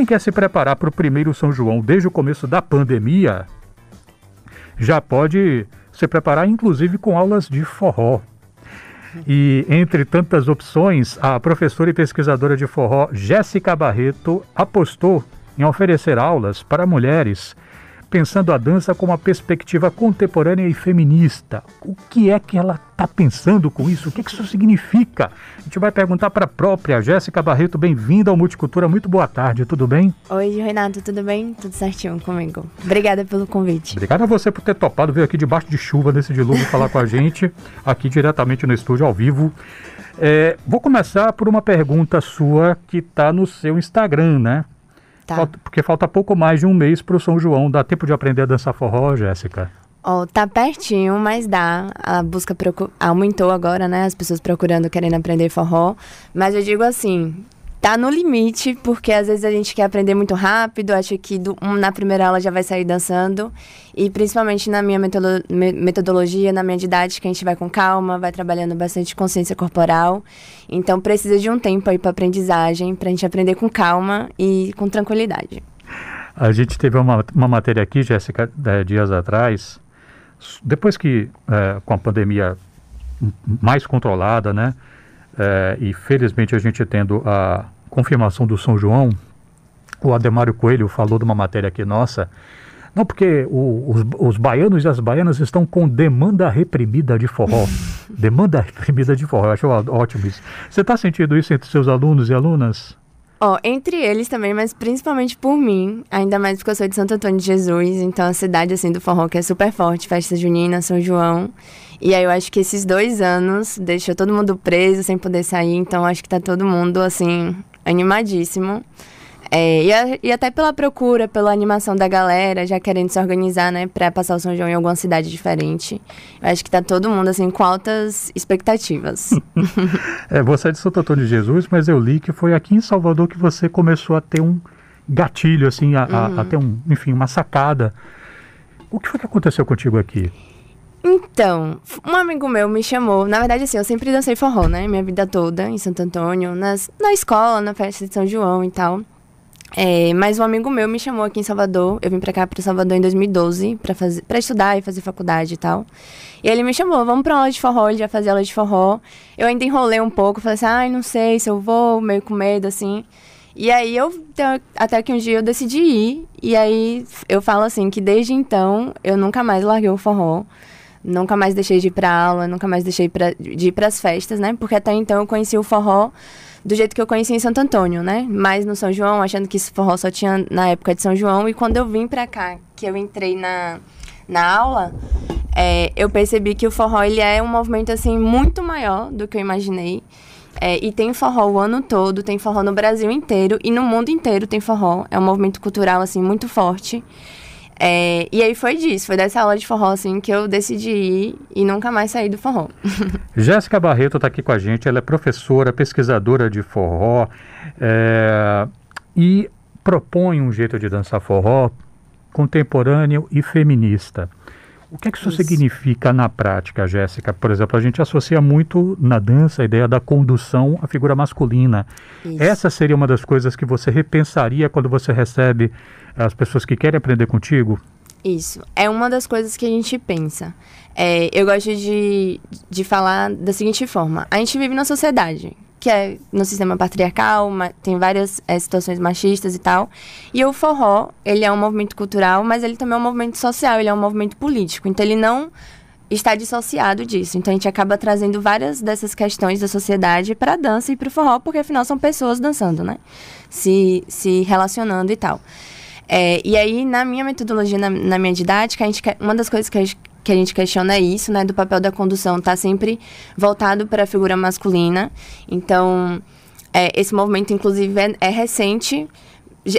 quem quer se preparar para o primeiro São João desde o começo da pandemia, já pode se preparar, inclusive com aulas de forró. E entre tantas opções, a professora e pesquisadora de forró Jéssica Barreto apostou em oferecer aulas para mulheres pensando a dança com uma perspectiva contemporânea e feminista. O que é que ela está pensando com isso? O que, que isso significa? A gente vai perguntar para a própria Jéssica Barreto. Bem-vinda ao Multicultura. Muito boa tarde, tudo bem? Oi, Renato, tudo bem? Tudo certinho comigo. Obrigada pelo convite. Obrigado a você por ter topado vir aqui debaixo de chuva nesse dilúvio falar com a gente, aqui diretamente no estúdio ao vivo. É, vou começar por uma pergunta sua que está no seu Instagram, né? Tá. Falta, porque falta pouco mais de um mês para o São João. Dá tempo de aprender a dançar forró, Jéssica? Oh, tá pertinho, mas dá. A busca aumentou agora, né? As pessoas procurando, querendo aprender forró. Mas eu digo assim, tá no limite, porque às vezes a gente quer aprender muito rápido, acha que do, um, na primeira aula já vai sair dançando. E principalmente na minha metodologia, na minha didática, a gente vai com calma, vai trabalhando bastante consciência corporal. Então precisa de um tempo aí para aprendizagem, para a gente aprender com calma e com tranquilidade. A gente teve uma, uma matéria aqui, Jéssica, é, dias atrás, depois que é, com a pandemia mais controlada, né? É, e felizmente a gente tendo a confirmação do São João, o Ademário Coelho falou de uma matéria aqui nossa, não, porque o, os, os, baianos e as baianas estão com demanda reprimida de forró. demanda reprimida de forró. Eu acho ótimo isso. Você está sentindo isso entre seus alunos e alunas? Ó, oh, entre eles também, mas principalmente por mim, ainda mais porque eu sou de Santo Antônio de Jesus, então a cidade assim do forró que é super forte, festa junina, São João. E aí eu acho que esses dois anos deixou todo mundo preso, sem poder sair, então acho que tá todo mundo assim animadíssimo. É, e, a, e, até pela procura, pela animação da galera, já querendo se organizar, né, pra passar o São João em alguma cidade diferente. Eu acho que tá todo mundo, assim, com altas expectativas. é, você é de Santo Antônio de Jesus, mas eu li que foi aqui em Salvador que você começou a ter um gatilho, assim, a, uhum. a, a ter um, enfim, uma sacada. O que foi que aconteceu contigo aqui? Então, um amigo meu me chamou. Na verdade, assim, eu sempre dancei forró, né? Minha vida toda, em Santo Antônio, nas, na escola, na festa de São João e tal. É, mas um amigo meu me chamou aqui em Salvador. Eu vim pra cá, pra Salvador, em 2012, pra, fazer, pra estudar e fazer faculdade e tal. E ele me chamou, vamos pra aula de forró, ele já fazia aula de forró. Eu ainda enrolei um pouco, falei assim, ai, não sei se eu vou, meio com medo, assim. E aí eu, até que um dia eu decidi ir. E aí eu falo assim, que desde então, eu nunca mais larguei o forró. Nunca mais deixei de ir pra aula, nunca mais deixei pra, de ir pras festas, né? Porque até então eu conheci o forró do jeito que eu conheci em Santo Antônio, né? Mas no São João, achando que esse forró só tinha na época de São João. E quando eu vim pra cá, que eu entrei na, na aula, é, eu percebi que o forró ele é um movimento assim muito maior do que eu imaginei. É, e tem forró o ano todo, tem forró no Brasil inteiro e no mundo inteiro tem forró. É um movimento cultural assim muito forte. É, e aí foi disso, foi dessa aula de forró assim que eu decidi ir e nunca mais sair do forró. Jéssica Barreto está aqui com a gente, ela é professora, pesquisadora de forró é, e propõe um jeito de dançar forró contemporâneo e feminista. O que é que isso, isso. significa na prática, Jéssica? Por exemplo, a gente associa muito na dança a ideia da condução à figura masculina. Isso. Essa seria uma das coisas que você repensaria quando você recebe as pessoas que querem aprender contigo? Isso. É uma das coisas que a gente pensa. É, eu gosto de, de falar da seguinte forma: a gente vive na sociedade, que é no sistema patriarcal, tem várias é, situações machistas e tal. E o forró, ele é um movimento cultural, mas ele também é um movimento social, ele é um movimento político. Então ele não está dissociado disso. Então a gente acaba trazendo várias dessas questões da sociedade para a dança e para o forró, porque afinal são pessoas dançando, né? Se, se relacionando e tal. É, e aí, na minha metodologia, na, na, minha didática, a gente, uma das coisas que a, gente, que a gente questiona é isso, né? Do papel da condução tá sempre voltado para a figura masculina. Então, é, esse movimento, inclusive, é, é, recente.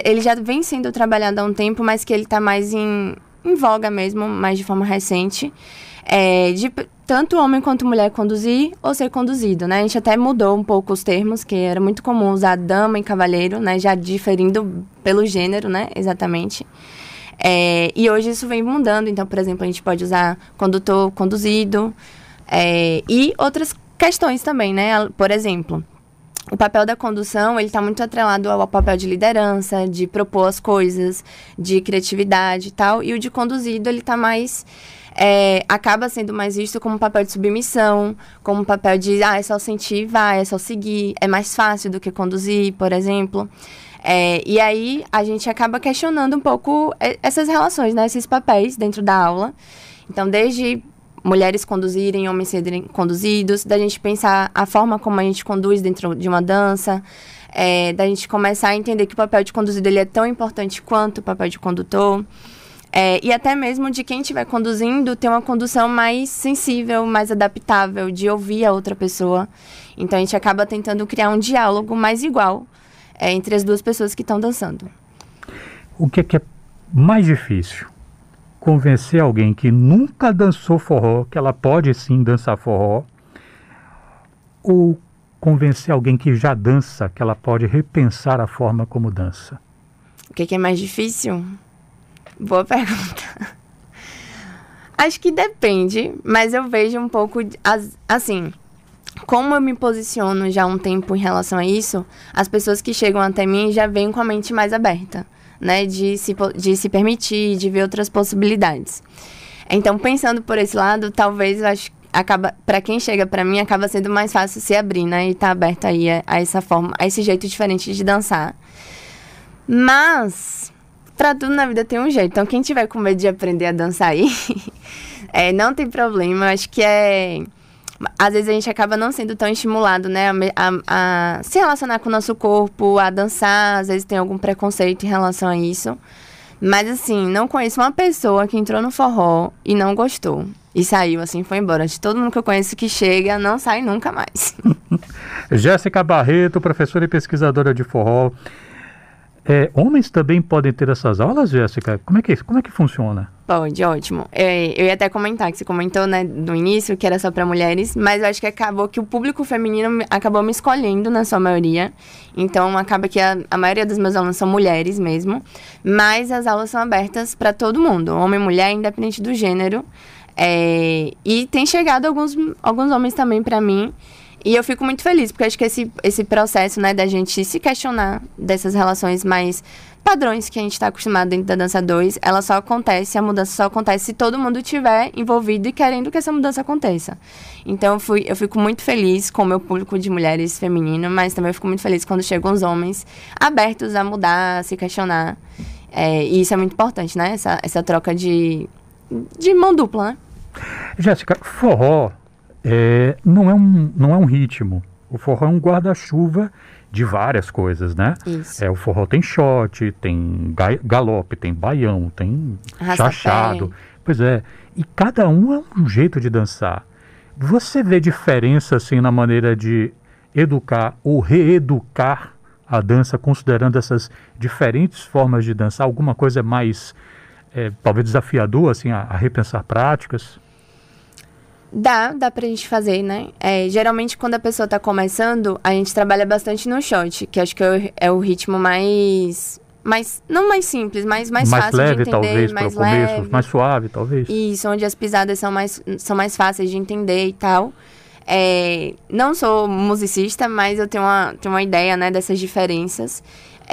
Ele já vem sendo trabalhado há um tempo, mas que ele está mais em, em voga mesmo, mais de forma recente. É, de tanto homem quanto mulher conduzir ou ser conduzido, né? A gente até mudou um pouco os termos, que era muito comum usar dama e cavaleiro, né? Já diferindo pelo gênero, né? Exatamente. É, e hoje isso vem mudando. Então, por exemplo, a gente pode usar condutor, conduzido. É, e outras questões também, né? Por exemplo, o papel da condução ele está muito atrelado ao papel de liderança, de propor as coisas, de criatividade e tal. E o de conduzido ele está mais é, acaba sendo mais visto como um papel de submissão, como um papel de ah, é só sentir, vai, é só seguir, é mais fácil do que conduzir, por exemplo. É, e aí a gente acaba questionando um pouco essas relações, né, esses papéis dentro da aula. Então, desde mulheres conduzirem, homens serem conduzidos, da gente pensar a forma como a gente conduz dentro de uma dança, é, da gente começar a entender que o papel de conduzido ele é tão importante quanto o papel de condutor. É, e até mesmo de quem estiver conduzindo ter uma condução mais sensível, mais adaptável, de ouvir a outra pessoa. Então a gente acaba tentando criar um diálogo mais igual é, entre as duas pessoas que estão dançando. O que é, que é mais difícil? convencer alguém que nunca dançou forró, que ela pode sim dançar forró, ou convencer alguém que já dança, que ela pode repensar a forma como dança? O que, que é mais difícil? Boa pergunta. Acho que depende, mas eu vejo um pouco assim. Como eu me posiciono já há um tempo em relação a isso, as pessoas que chegam até mim já vêm com a mente mais aberta né, de se, de se permitir, de ver outras possibilidades. Então, pensando por esse lado, talvez eu acho acaba para quem chega para mim acaba sendo mais fácil se abrir, né, e tá aberto aí a, a essa forma, a esse jeito diferente de dançar. Mas para tudo na vida tem um jeito. Então, quem tiver com medo de aprender a dançar aí, é, não tem problema. Acho que é às vezes a gente acaba não sendo tão estimulado, né, a, a, a, se relacionar com o nosso corpo, a dançar, às vezes tem algum preconceito em relação a isso. Mas assim, não conheço uma pessoa que entrou no forró e não gostou. E saiu, assim, foi embora. De todo mundo que eu conheço que chega, não sai nunca mais. Jéssica Barreto, professora e pesquisadora de forró. É, homens também podem ter essas aulas, Jéssica? Como é que, como é que funciona? Pode, ótimo. É, eu ia até comentar que você comentou, né, no início, que era só para mulheres, mas eu acho que acabou que o público feminino acabou me escolhendo na sua maioria. Então acaba que a, a maioria dos meus alunos são mulheres mesmo, mas as aulas são abertas para todo mundo, homem e mulher, independente do gênero. É, e tem chegado alguns, alguns homens também para mim. E eu fico muito feliz, porque acho que esse, esse processo, né, da gente se questionar dessas relações mais padrões que a gente está acostumado dentro da dança 2, ela só acontece, a mudança só acontece se todo mundo estiver envolvido e querendo que essa mudança aconteça. Então eu, fui, eu fico muito feliz com o meu público de mulheres feminino, mas também fico muito feliz quando chegam os homens abertos a mudar, a se questionar. É, e isso é muito importante, né? Essa, essa troca de, de mão dupla, né? Jéssica, forró é, não, é um, não é um ritmo. O forró é um guarda-chuva de várias coisas, né? Isso. É, o forró tem shot, tem galope, tem baião, tem Arrasta chachado. Pé. Pois é. E cada um é um jeito de dançar. Você vê diferença assim na maneira de educar ou reeducar a dança, considerando essas diferentes formas de dançar? Alguma coisa mais, é, talvez desafiador, assim, a, a repensar práticas? Dá, dá pra gente fazer, né? É, geralmente, quando a pessoa tá começando, a gente trabalha bastante no shot, que acho que é o, é ritmo mais. mais não mais simples, mas mais, mais fácil leve, de entender. Talvez, mais leve, começo, mais suave, talvez. Isso, onde as pisadas são mais, são mais fáceis de entender e tal. É, não sou musicista, mas eu tenho uma, tenho uma ideia né, dessas diferenças.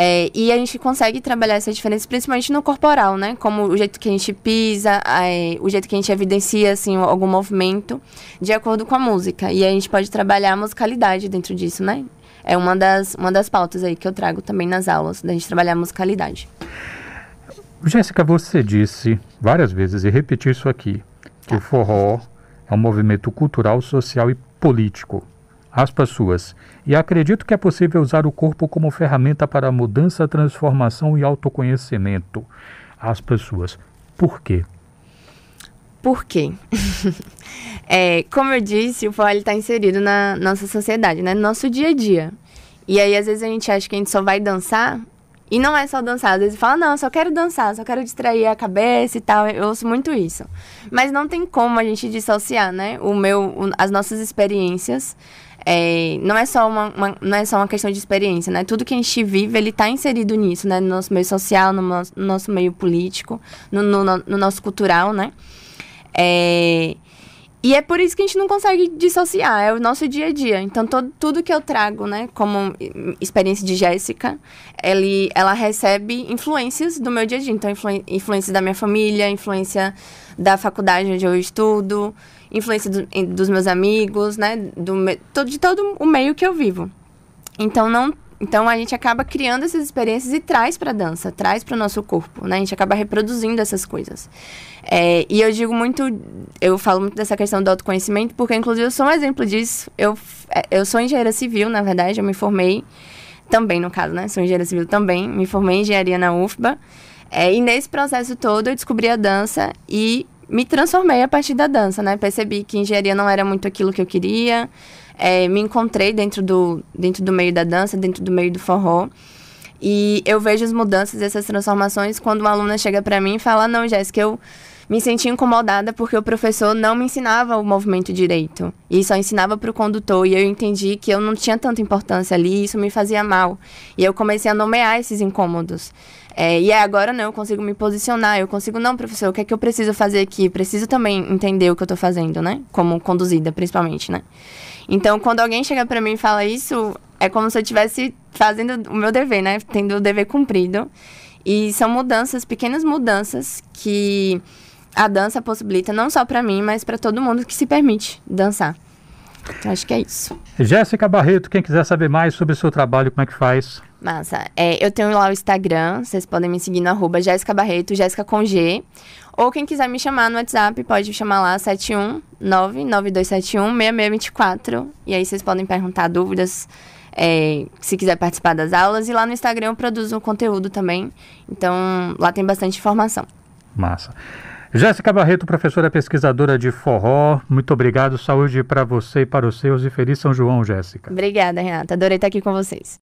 É, e a gente consegue trabalhar essa diferença principalmente no corporal, né? Como o jeito que a gente pisa, é, o jeito que a gente evidencia, assim, algum movimento de acordo com a música. E a gente pode trabalhar a musicalidade dentro disso, né? É uma das, uma das pautas aí que eu trago também nas aulas, da gente trabalhar a musicalidade. Jéssica, você disse várias vezes, e repetir isso aqui, que o forró é um movimento cultural, social e político aspas suas, e acredito que é possível usar o corpo como ferramenta para mudança, transformação e autoconhecimento. Aspas suas. Por quê? Por quê? é, como eu disse, o forró está inserido na nossa sociedade, né? no nosso dia a dia. E aí, às vezes, a gente acha que a gente só vai dançar e não é só dançar, às vezes fala, não, só quero dançar, só quero distrair a cabeça e tal. Eu ouço muito isso. Mas não tem como a gente dissociar, né? O meu, as nossas experiências é, não, é só uma, uma, não é só uma questão de experiência, né? Tudo que a gente vive, ele está inserido nisso, né? No nosso meio social, no nosso, no nosso meio político, no, no, no, nosso cultural, né? É, e é por isso que a gente não consegue dissociar, é o nosso dia a dia. Então, todo, tudo que eu trago, né, como experiência de Jéssica, ela recebe influências do meu dia a dia. Então, influ, influência da minha família, influência da faculdade onde eu estudo, influência do, dos meus amigos, né, do, de todo o meio que eu vivo. Então, não então a gente acaba criando essas experiências e traz para a dança, traz para o nosso corpo, né? A gente acaba reproduzindo essas coisas. É, e eu digo muito, eu falo muito dessa questão do autoconhecimento, porque inclusive eu sou um exemplo disso. Eu, é, eu sou engenheira civil, na verdade, eu me formei também, no caso, né? Sou engenheira civil também, me formei em engenharia na UFBA. É, e nesse processo todo eu descobri a dança e me transformei a partir da dança, né? Percebi que engenharia não era muito aquilo que eu queria é, me encontrei dentro do, dentro do meio da dança, dentro do meio do forró. E eu vejo as mudanças, essas transformações, quando uma aluna chega para mim e fala: Não, Jéssica, eu me senti incomodada porque o professor não me ensinava o movimento direito. E só ensinava para o condutor. E eu entendi que eu não tinha tanta importância ali e isso me fazia mal. E eu comecei a nomear esses incômodos. É, e agora não, eu consigo me posicionar, eu consigo, não, professor, o que é que eu preciso fazer aqui? Preciso também entender o que eu estou fazendo, né? Como conduzida, principalmente, né? Então, quando alguém chega para mim e fala isso, é como se eu estivesse fazendo o meu dever, né? Tendo o dever cumprido. E são mudanças, pequenas mudanças que a dança possibilita não só para mim, mas para todo mundo que se permite dançar. Então, acho que é isso. Jéssica Barreto, quem quiser saber mais sobre o seu trabalho, como é que faz? Massa. É, eu tenho lá o Instagram, vocês podem me seguir no arroba Jéssica Barreto, Jéssica com G. Ou quem quiser me chamar no WhatsApp, pode me chamar lá, 71992716624. E aí vocês podem perguntar dúvidas, é, se quiser participar das aulas. E lá no Instagram eu produzo conteúdo também. Então lá tem bastante informação. Massa. Jéssica Barreto, professora pesquisadora de forró, muito obrigado. Saúde para você e para os seus e feliz São João, Jéssica. Obrigada, Renata. Adorei estar aqui com vocês.